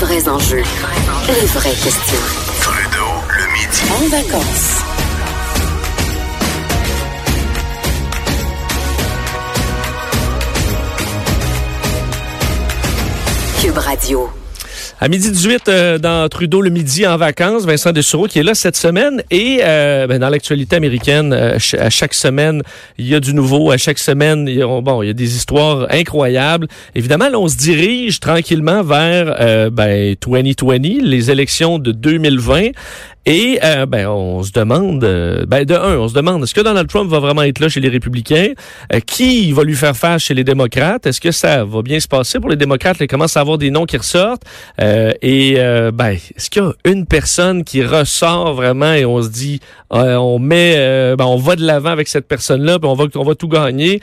vrais enjeux, les vraies questions. Trudeau, le midi. En vacances. Cube Radio. À midi 18, euh, dans Trudeau le midi en vacances, Vincent Dessureau qui est là cette semaine. Et euh, ben, dans l'actualité américaine, euh, à chaque semaine, il y a du nouveau. À chaque semaine, il y a, bon, il y a des histoires incroyables. Évidemment, là, on se dirige tranquillement vers euh, ben, 2020, les élections de 2020. Et euh, ben, on se demande, euh, ben, de un, on se demande, est-ce que Donald Trump va vraiment être là chez les républicains? Euh, qui va lui faire face chez les démocrates? Est-ce que ça va bien se passer pour les démocrates? Là, il commence à avoir des noms qui ressortent. Euh, et euh, ben, est-ce qu'il y a une personne qui ressort vraiment et on se dit, euh, on met, euh, ben, on va de l'avant avec cette personne-là, puis on va, on va tout gagner?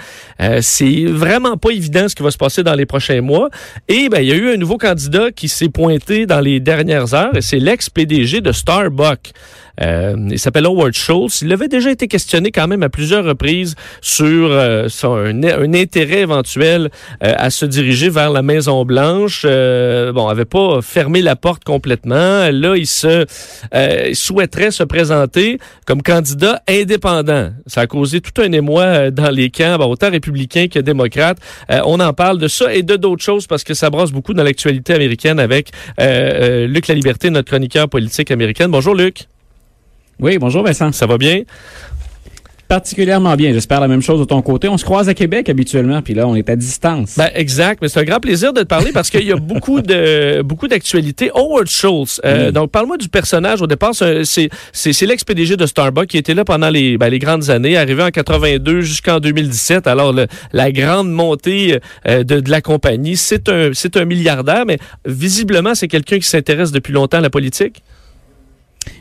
C'est vraiment pas évident ce qui va se passer dans les prochains mois. Et ben, il y a eu un nouveau candidat qui s'est pointé dans les dernières heures, et c'est l'ex-PDG de Starbucks. Euh, il s'appelle Howard Schultz. Il avait déjà été questionné quand même à plusieurs reprises sur euh, son, un, un intérêt éventuel euh, à se diriger vers la Maison Blanche. Euh, bon, avait pas fermé la porte complètement. Là, il se euh, il souhaiterait se présenter comme candidat indépendant. Ça a causé tout un émoi euh, dans les camps, autant républicains que démocrates. On en parle de ça et de d'autres choses parce que ça brasse beaucoup dans l'actualité américaine avec Luc La Liberté, notre chroniqueur politique américain. Bonjour Luc. Oui, bonjour Vincent. Ça va bien? Particulièrement bien. J'espère la même chose de ton côté. On se croise à Québec habituellement, puis là, on est à distance. Ben, exact, mais c'est un grand plaisir de te parler parce qu'il y a beaucoup de beaucoup d'actualités. Howard Schultz, euh, donc parle-moi du personnage. Au départ, c'est c'est- c'est c'est l'ex-PDG de Starbucks qui était là pendant les ben, les grandes années, arrivé en 82 jusqu'en 2017. Alors le- la grande montée euh, de, de la compagnie, c'est un c'est un milliardaire, mais visiblement c'est quelqu'un qui s'intéresse depuis longtemps à la politique.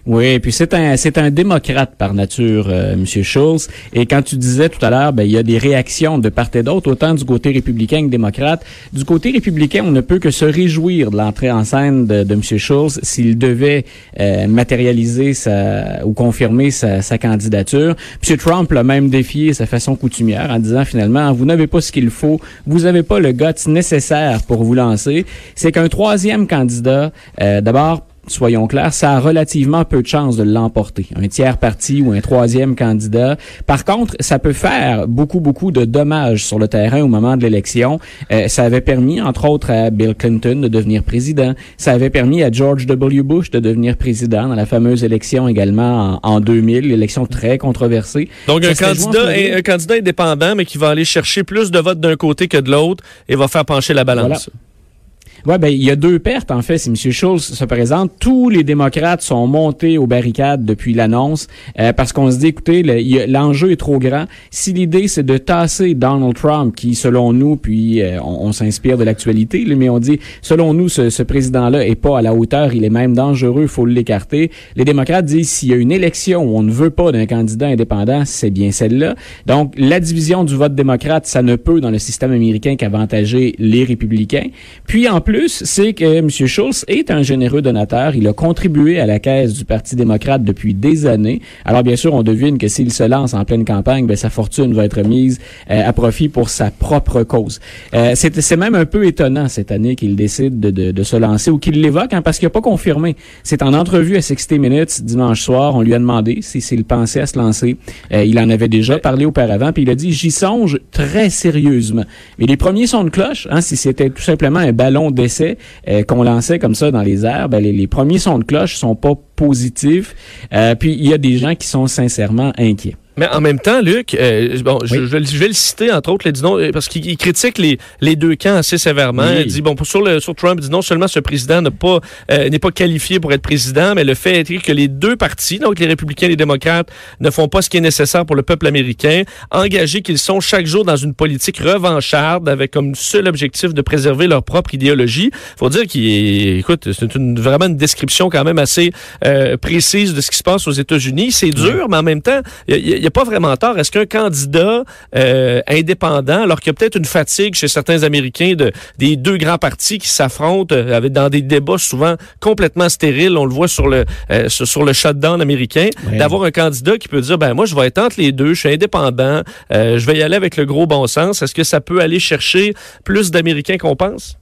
Oui, puis c'est un c'est un démocrate par nature, Monsieur Schulz. Et quand tu disais tout à l'heure, ben il y a des réactions de part et d'autre, autant du côté républicain que démocrate. Du côté républicain, on ne peut que se réjouir de l'entrée en scène de, de Monsieur Schulz s'il devait euh, matérialiser sa ou confirmer sa, sa candidature. Monsieur Trump l'a même défié sa façon coutumière en disant finalement vous n'avez pas ce qu'il faut, vous n'avez pas le guts nécessaire pour vous lancer. C'est qu'un troisième candidat, euh, d'abord soyons clairs, ça a relativement peu de chances de l'emporter. Un tiers parti ou un troisième candidat. Par contre, ça peut faire beaucoup, beaucoup de dommages sur le terrain au moment de l'élection. Euh, ça avait permis, entre autres, à Bill Clinton de devenir président. Ça avait permis à George W. Bush de devenir président dans la fameuse élection également en, en 2000, l'élection très controversée. Donc un candidat Floride. un candidat indépendant mais qui va aller chercher plus de votes d'un côté que de l'autre et va faire pencher la balance. Voilà. Ouais, ben il y a deux pertes en fait. Si M. Schultz se présente, tous les démocrates sont montés aux barricades depuis l'annonce euh, parce qu'on se dit, écoutez, l'enjeu est trop grand. Si l'idée c'est de tasser Donald Trump, qui selon nous, puis euh, on, s'inspire de l'actualité, mais on dit, selon nous, ce, ce président-là est pas à la hauteur, il est même dangereux, faut l'écarter. Les démocrates disent, s'il y a une élection où on ne veut pas d'un candidat indépendant, c'est bien celle-là. Donc la division du vote démocrate, ça ne peut dans le système américain qu'avantager les républicains. Puis plus, c'est que M. Schultz est un généreux donateur. Il a contribué à la caisse du Parti démocrate depuis des années. Alors bien sûr, on devine que s'il se lance en pleine campagne, ben, sa fortune va être mise euh, à profit pour sa propre cause. Euh, c'est c'est même un peu étonnant cette année qu'il décide de, de, de se lancer ou qu'il l'évoque, hein, parce qu'il n'a pas confirmé. C'est en entrevue à 60 Minutes dimanche soir, on lui a demandé si- s'il pensait à se lancer. Euh, il en avait déjà parlé auparavant, puis il a dit j'y songe très sérieusement. Mais les premiers sons de cloche, hein, si c'était tout simplement un ballon d'essai euh, qu'on lançait comme ça dans les airs, ben, les, les premiers sons de cloche sont pas positifs. Euh, puis il y a des gens qui sont sincèrement inquiets. Mais en même temps, Luc, euh, bon, je, Oui. je, je vais le citer, entre autres, dit non, euh, parce qu'il il critique les, les deux camps assez sévèrement. Oui. Il dit, bon, pour- sur, le, sur Trump, il dit non seulement ce président n'a pas, euh, n'est pas qualifié pour être président, mais le fait est que les deux partis, donc les républicains et les démocrates, ne font pas ce qui est nécessaire pour le peuple américain, engagés qu'ils sont chaque jour dans une politique revancharde avec comme seul objectif de préserver leur propre idéologie. faut dire qu'il écoute, c'est une, vraiment une description quand même assez euh, précise de ce qui se passe aux États-Unis. C'est dur, mais en même temps, il n'y a, pas vraiment tort. Est-ce qu'un candidat euh, indépendant, alors qu'il y a peut-être une fatigue chez certains Américains de, des deux grands partis qui s'affrontent euh, avec dans des débats souvent complètement stériles, on le voit sur le euh, sur, le shutdown américain, d'avoir un candidat qui peut dire ben moi je vais être entre les deux, je suis indépendant, euh, je vais y aller avec le gros bon sens. Est-ce que ça peut aller chercher plus d'Américains qu'on pense?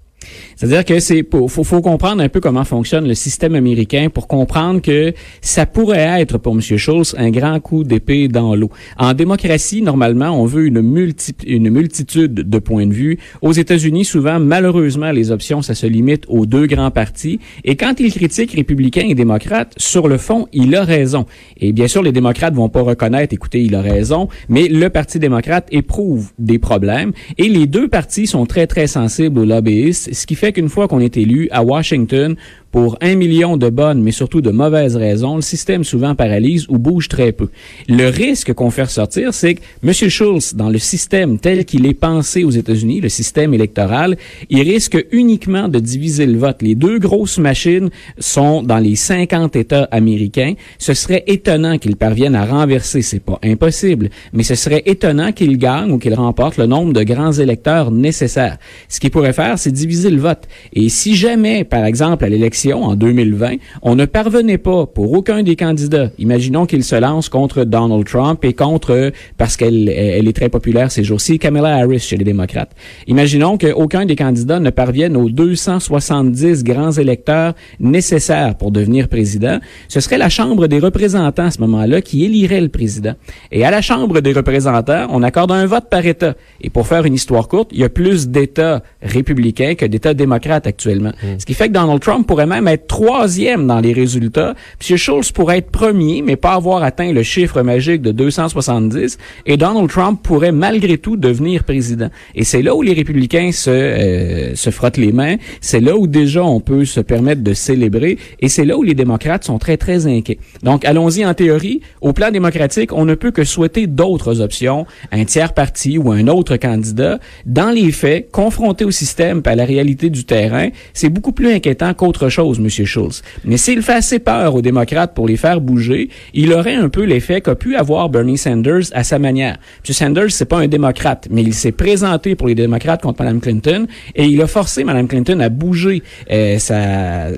C'est-à-dire que c'est faut, faut comprendre un peu comment fonctionne le système américain pour comprendre que ça pourrait être pour M. Schultz un grand coup d'épée dans l'eau. En démocratie, normalement, on veut une, multi, une multitude de points de vue. Aux États-Unis, souvent, malheureusement, les options, ça se limite aux deux grands partis. Et quand il critique républicains et démocrates, sur le fond, il a raison. Et bien sûr, les démocrates vont pas reconnaître, écoutez, il a raison, mais le Parti démocrate éprouve des problèmes. Et les deux partis sont très, très sensibles aux lobbyistes, ce qui fait qu'une fois qu'on est élu à Washington, pour un million de bonnes, mais surtout de mauvaises raisons, le système souvent paralyse ou bouge très peu. Le risque qu'on fait ressortir, c'est que M. Schultz, dans le système tel qu'il est pensé aux États-Unis, le système électoral, il risque uniquement de diviser le vote. Les deux grosses machines sont dans les 50 États américains. Ce serait étonnant qu'il parvienne à renverser, c'est pas impossible, mais ce serait étonnant qu'il gagne ou qu'il remporte le nombre de grands électeurs nécessaires. Ce qu'il pourrait faire, c'est diviser le vote. Et si jamais, par exemple, à l'élection en 2020, on ne parvenait pas pour aucun des candidats. Imaginons qu'il se lance contre Donald Trump et contre, parce qu'elle elle est très populaire ces jours-ci, Kamala Harris chez les démocrates. Imaginons qu'aucun des candidats ne parvienne aux 270 grands électeurs nécessaires pour devenir président. Ce serait la Chambre des représentants à ce moment-là qui élirait le président. Et à la Chambre des représentants, on accorde un vote par État. Et pour faire une histoire courte, il y a plus d'États républicains que d'États démocrates actuellement. Hmm. Ce qui fait que Donald Trump pourrait même être troisième dans les résultats. M. Schultz pourrait être premier, mais pas avoir atteint le chiffre magique de 270. Et Donald Trump pourrait malgré tout devenir président. Et c'est là où les républicains se, euh, se frottent les mains. C'est là où déjà on peut se permettre de célébrer. Et c'est là où les démocrates sont très, très inquiets. Donc, allons-y en théorie. Au plan démocratique, on ne peut que souhaiter d'autres options, un tiers parti ou un autre candidat. Dans les faits, confronté au système et à la réalité du terrain, c'est beaucoup plus inquiétant qu'autre chose M. Schultz. Mais s'il fait assez peur aux démocrates pour les faire bouger, il aurait un peu l'effet qu'a pu avoir Bernie Sanders à sa manière. M. Sanders, c'est pas un démocrate, mais il s'est présenté pour les démocrates contre Mme Clinton et il a forcé Mme Clinton à bouger euh, sa,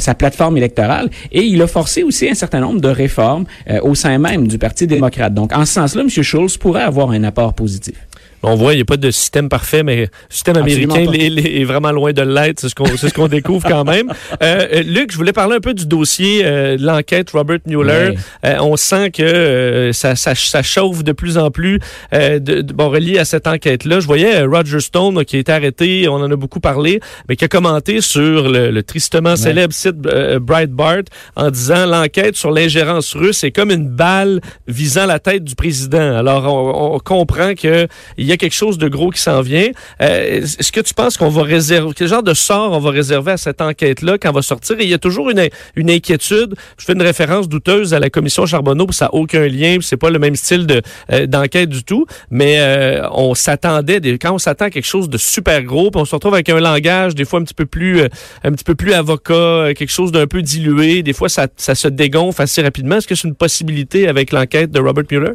sa plateforme électorale et il a forcé aussi un certain nombre de réformes euh, au sein même du Parti démocrate. Donc, en ce sens-là, M. Schultz pourrait avoir un apport positif. On voit, il n'y a pas de système parfait, mais le système américain est, vraiment loin de l'être. C'est ce qu'on ce qu'on découvre quand même. Euh, euh, Luc, je voulais parler un peu du dossier euh, de l'enquête Robert Mueller. Euh, on sent que ça, ça, ça, chauffe de plus en plus de, bon, relié à cette enquête-là. Je voyais Roger Stone qui a été arrêté, on en a beaucoup parlé, mais qui a commenté sur le, tristement célèbre site Breitbart en disant l'enquête sur l'ingérence russe est comme une balle visant la tête du président. Alors, on, on comprend que il y a quelque chose de gros qui s'en vient. Euh, est-ce que tu penses qu'on va réserver, quel genre de sort on va réserver à cette enquête-là quand elle va sortir? Et il y a toujours une, une inquiétude. Je fais une référence douteuse à la commission Charbonneau, ça n'a aucun lien, c'est pas le même style de euh, d'enquête du tout, mais euh, on s'attendait, quand on s'attend à quelque chose de super gros, puis on se retrouve avec un langage des fois un petit peu plus, un petit peu plus avocat, quelque chose d'un peu dilué, des fois ça, ça se dégonfle assez rapidement. Est-ce que c'est une possibilité avec l'enquête de Robert Mueller?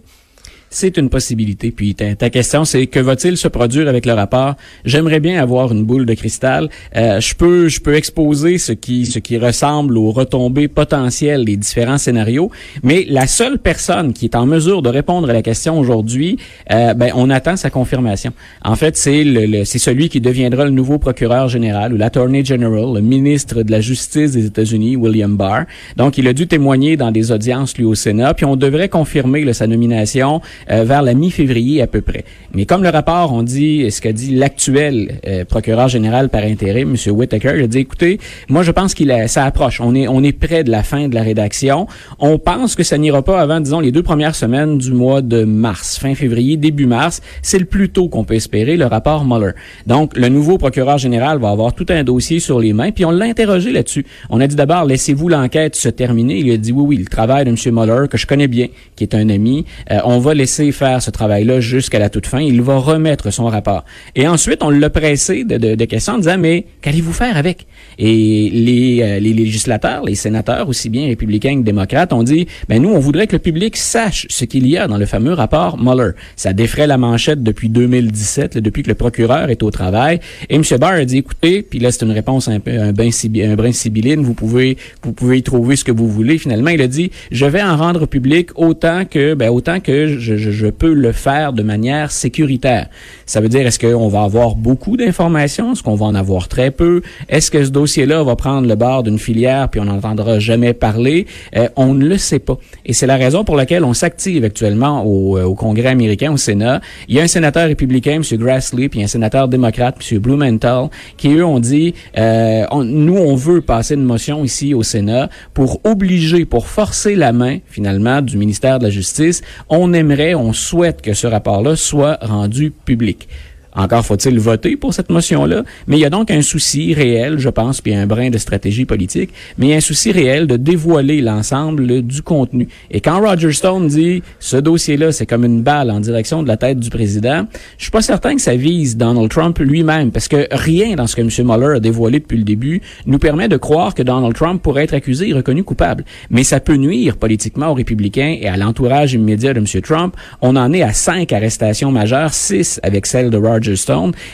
C'est une possibilité. Puis ta, ta question, c'est que va-t-il se produire avec le rapport? J'aimerais bien avoir une boule de cristal. Euh, je peux, je peux exposer ce qui, ce qui ressemble aux retombées potentielles des différents scénarios, mais la seule personne qui est en mesure de répondre à la question aujourd'hui, euh, ben, on attend sa confirmation. En fait, c'est le, c'est celui qui deviendra le nouveau procureur général ou l'attorney general, le ministre de la Justice des États-Unis, William Barr. Donc, il a dû témoigner dans des audiences lui au Sénat, puis on devrait confirmer sa nomination euh, vers la mi-février à peu près. Mais comme le rapport, on dit, ce qu'a dit l'actuel euh, procureur général par intérim, M. Whitaker, il a dit, écoutez, moi je pense qu'il ça approche. On est, on est près de la fin de la rédaction. On pense que ça n'ira pas avant, disons, les deux premières semaines du mois de mars, fin février, début mars. C'est le plus tôt qu'on peut espérer le rapport Mueller. Donc, le nouveau procureur général va avoir tout un dossier sur les mains, puis on l'a interrogé là-dessus. On a dit d'abord, laissez-vous l'enquête se terminer. Il a dit, oui, oui, le travail de M. Mueller, que je connais bien, qui est un ami, euh, on va laisser faire ce travail-là jusqu'à la toute fin. Il va remettre son rapport. Et ensuite, on l'a pressé de, de, de, questions en disant, mais qu'allez-vous faire avec? Et les, euh, les législateurs, les sénateurs, aussi bien républicains que démocrates, ont dit, ben nous, on voudrait que le public sache ce qu'il y a dans le fameux rapport Mueller. Ça défrait la manchette depuis 2017, depuis que le procureur est au travail. Et M. Barr a dit, écoutez, puis là, c'est une réponse un peu un, brin, un brin sibylline, vous pouvez, vous pouvez y trouver ce que vous voulez. Finalement, il a dit, je vais en rendre public autant que, ben, autant que je je, je peux le faire de manière sécuritaire. Ça veut dire, est-ce qu'on va avoir beaucoup d'informations? Est-ce qu'on va en avoir très peu? Est-ce que ce dossier-là va prendre le bord d'une filière puis on n'entendra jamais parler? Euh, on ne le sait pas. Et c'est la raison pour laquelle on s'active actuellement au, euh, au, Congrès américain, au Sénat. Il y a un sénateur républicain, M. Grassley, puis un sénateur démocrate, M. Blumenthal, qui eux ont dit, euh, nous, on veut passer une motion ici au Sénat pour obliger, pour forcer la main, finalement, du ministère de la Justice. On aimerait, on souhaite que ce rapport-là soit rendu public. Encore faut-il voter pour cette motion-là, mais il y a donc un souci réel, je pense, puis un brin de stratégie politique, mais un souci réel de dévoiler l'ensemble du contenu. Et quand Roger Stone dit ce dossier-là, c'est comme une balle en direction de la tête du président, je suis pas certain que ça vise Donald Trump lui-même, parce que rien dans ce que M. Mueller a dévoilé depuis le début nous permet de croire que Donald Trump pourrait être accusé et reconnu coupable. Mais ça peut nuire politiquement aux républicains et à l'entourage immédiat de M. Trump. On en est à cinq arrestations majeures, six avec celle de Roger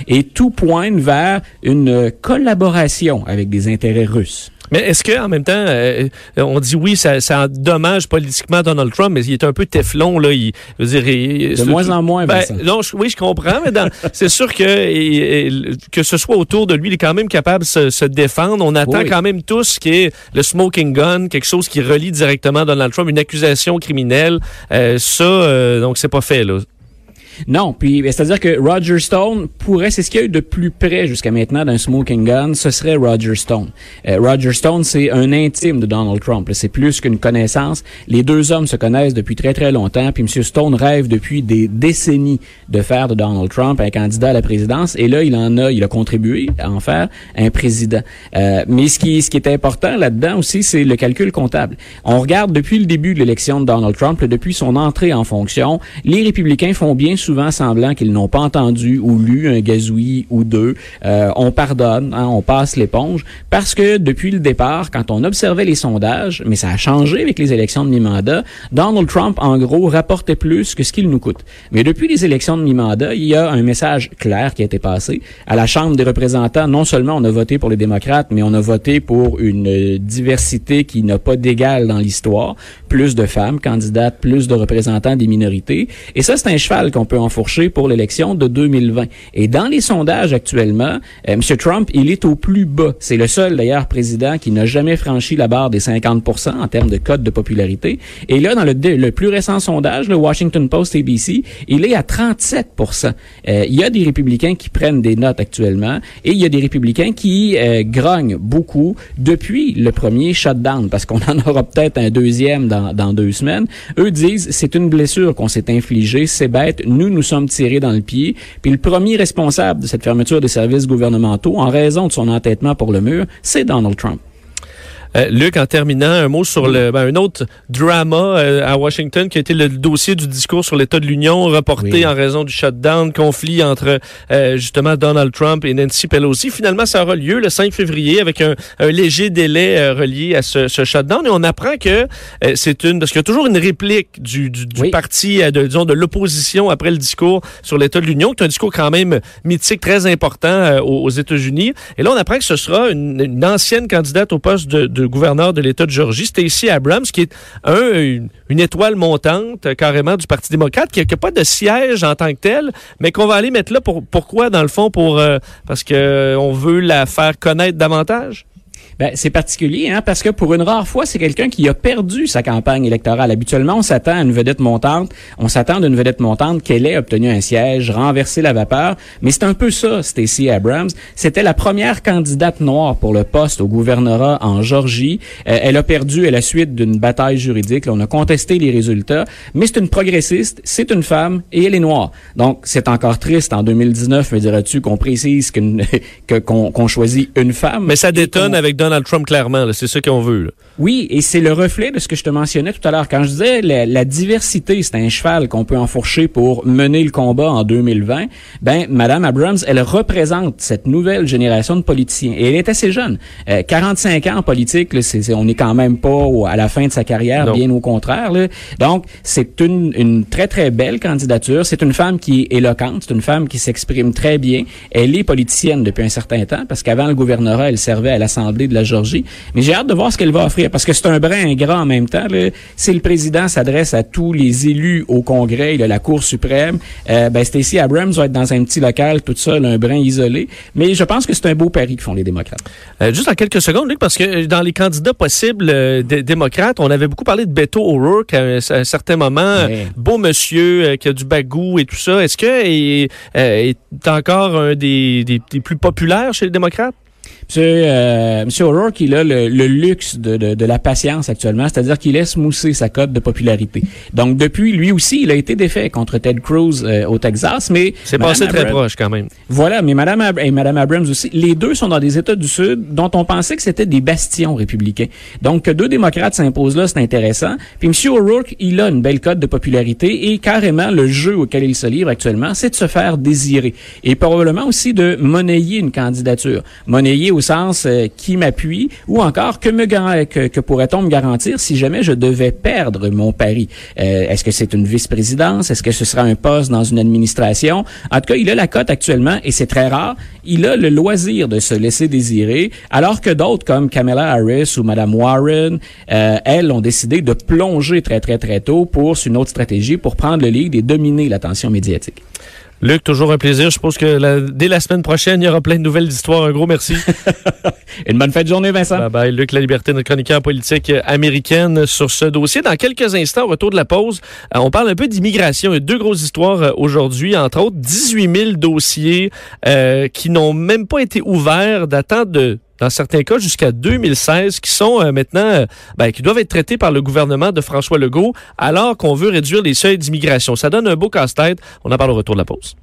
Et tout pointe vers une collaboration avec des intérêts russes. Mais est-ce que en même temps, euh, on dit oui, ça, ça endommage politiquement Donald Trump, mais il est un peu teflon là. Il, je veux dire, il, de moins en moins. Ben, non, je, oui, je comprends, mais c'est sûr que que ce soit autour de lui, il est quand même capable de se, se défendre. On attend quand même tous qu'il y ait le smoking gun, quelque chose qui relie directement Donald Trump, une accusation criminelle. Euh, ça, euh, donc c'est pas fait là. Non, puis c'est-à-dire que Roger Stone pourrait, c'est ce qu'il y a eu de plus près jusqu'à maintenant d'un smoking gun, ce serait Roger Stone. Euh, Roger Stone, c'est un intime de Donald Trump. C'est plus qu'une connaissance. Les deux hommes se connaissent depuis très très longtemps. Puis M. Stone rêve depuis des décennies de faire de Donald Trump un candidat à la présidence. Et là, il en a, il a contribué à en faire un président. Euh, mais ce qui, ce qui est important là-dedans aussi, c'est le calcul comptable. On regarde depuis le début de l'élection de Donald Trump, depuis son entrée en fonction, les républicains font bien semblant qu'ils n'ont pas entendu ou lu un gazouillis ou deux. Euh, on pardonne, hein, on passe l'éponge, parce que depuis le départ, quand on observait les sondages, mais ça a changé avec les élections de mi-mandat, Donald Trump, en gros, rapportait plus que ce qu'il nous coûte. Mais depuis les élections de mi-mandat, il y a un message clair qui a été passé. À la Chambre des représentants, non seulement on a voté pour les démocrates, mais on a voté pour une diversité qui n'a pas d'égal dans l'histoire. Plus de femmes candidates, plus de représentants des minorités. Et ça, c'est un cheval qu'on peut enfourcher pour l'élection de 2020. Et dans les sondages actuellement, euh, M. Trump, il est au plus bas. C'est le seul, d'ailleurs, président qui n'a jamais franchi la barre des 50 en termes de code de popularité. Et là, dans le, le plus récent sondage, le Washington Post ABC, il est à 37 euh, Il y a des républicains qui prennent des notes actuellement et il y a des républicains qui euh, grognent beaucoup depuis le premier shutdown, parce qu'on en aura peut-être un deuxième dans, dans deux semaines. Eux disent, c'est une blessure qu'on s'est infligée, c'est bête, nous, nous sommes tirés dans le pied. Puis le premier responsable de cette fermeture des services gouvernementaux, en raison de son entêtement pour le mur, c'est Donald Trump. Euh, Luc, en terminant, un mot sur le, ben, un autre drama euh, à Washington qui a été le dossier du discours sur l'État de l'Union reporté en raison du shutdown, conflit entre euh, justement Donald Trump et Nancy Pelosi. Finalement, ça aura lieu le 5 février avec un, un léger délai relié à ce, ce, shutdown et on apprend que c'est une parce qu'il y a toujours une réplique du, du, du parti, de, disons, de l'opposition après le discours sur l'État de l'Union, qui est un discours quand même mythique, très important aux, aux États-Unis. Et là, on apprend que ce sera une, une ancienne candidate au poste de de gouverneur de l'État de Georgie, Stacey Abrams, qui est un, une, étoile montante euh, carrément du Parti démocrate, qui n'a pas de siège en tant que tel, mais qu'on va aller mettre là pour pourquoi dans le fond pour euh, parce que euh, on veut la faire connaître davantage? Ben, c'est particulier, hein, parce que pour une rare fois, c'est quelqu'un qui a perdu sa campagne électorale. Habituellement, on s'attend à une vedette montante, on s'attend d'une vedette montante qu'elle ait obtenu un siège, renversé la vapeur, mais c'est un peu ça, Stacey Abrams. C'était la première candidate noire pour le poste au gouvernorat en Georgie. Euh, elle a perdu à la suite d'une bataille juridique. Là, on a contesté les résultats, mais c'est une progressiste, c'est une femme et elle est noire. Donc, c'est encore triste en 2019, me diras-tu, qu'on précise qu'on choisit une femme. Mais ça détonne avec Donald Trump, clairement. C'est ça qu'on veut. Oui, et c'est le reflet de ce que je te mentionnais tout à l'heure. Quand je disais la, la diversité, c'est un cheval qu'on peut enfourcher pour mener le combat en 2020, ben, Madame Abrams, elle représente cette nouvelle génération de politiciens. Et elle est assez jeune. Euh, 45 ans en politique, là, c'est, on n'est quand même pas à la fin de sa carrière, non. bien au contraire. Là. Donc, c'est une, une très, très belle candidature. C'est une femme qui est éloquente, c'est une femme qui s'exprime très bien. Elle est politicienne depuis un certain temps, parce qu'avant le gouvernorat, elle servait à l'Assemblée de la Georgie. Mais j'ai hâte de voir ce qu'elle va offrir parce que c'est un brin ingrat en même temps. Là. Si le président s'adresse à tous les élus au Congrès et à la Cour suprême, euh, ben Stacey Abrams va être dans un petit local tout seul, un brin isolé. Mais je pense que c'est un beau pari que font les démocrates. Euh, juste en quelques secondes, Luc, parce que dans les candidats possibles euh, des démocrates, on avait beaucoup parlé de Beto O'Rourke à un, à un certain moment. Ouais. Beau monsieur euh, qui a du bagou et tout ça. Est-ce que est, euh, est encore un des, des, des plus populaires chez les démocrates? Monsieur, euh, Monsieur O'Rourke, il a le, le luxe de, de, de la patience actuellement, c'est-à-dire qu'il laisse mousser sa cote de popularité. Donc depuis, lui aussi, il a été défait contre Ted Cruz euh, au Texas, mais C'est passé très proche quand même. Voilà, mais Madame Ab- et Madame Abrams aussi, les deux sont dans des États du Sud dont on pensait que c'était des bastions républicains. Donc que deux démocrates s'imposent là, c'est intéressant. Puis Monsieur O'Rourke, il a une belle cote de popularité et carrément le jeu auquel il se livre actuellement, c'est de se faire désirer et probablement aussi de monnayer une candidature. Monnayer au sens euh, qui m'appuie ou encore que me que, que pourrait-on me garantir si jamais je devais perdre mon pari? Euh, Est-ce que c'est une vice-présidence? Est-ce que ce sera un poste dans une administration? En tout cas, il a la cote actuellement et c'est très rare. Il a le loisir de se laisser désirer, alors que d'autres comme Kamala Harris ou Madame Warren, euh, elles ont décidé de plonger très très très tôt pour une autre stratégie pour prendre le lead et dominer l'attention médiatique. Luc, toujours un plaisir. Je suppose que la- dès la semaine prochaine, il y aura plein de nouvelles d'histoires. Un gros merci. Une bonne fête de journée, Vincent. bye bye. Luc La Liberté, notre chroniqueur politique américaine sur ce dossier. Dans quelques instants, au retour de la pause, euh, on parle un peu d'immigration. Il y a deux grosses histoires euh, aujourd'hui, entre autres 18 000 dossiers euh, qui n'ont même pas été ouverts datant de dans certains cas jusqu'à 2016, qui sont euh, maintenant, euh, ben, qui doivent être traités par le gouvernement de François Legault, alors qu'on veut réduire les seuils d'immigration. Ça donne un beau casse-tête. On en parle au retour de la pause.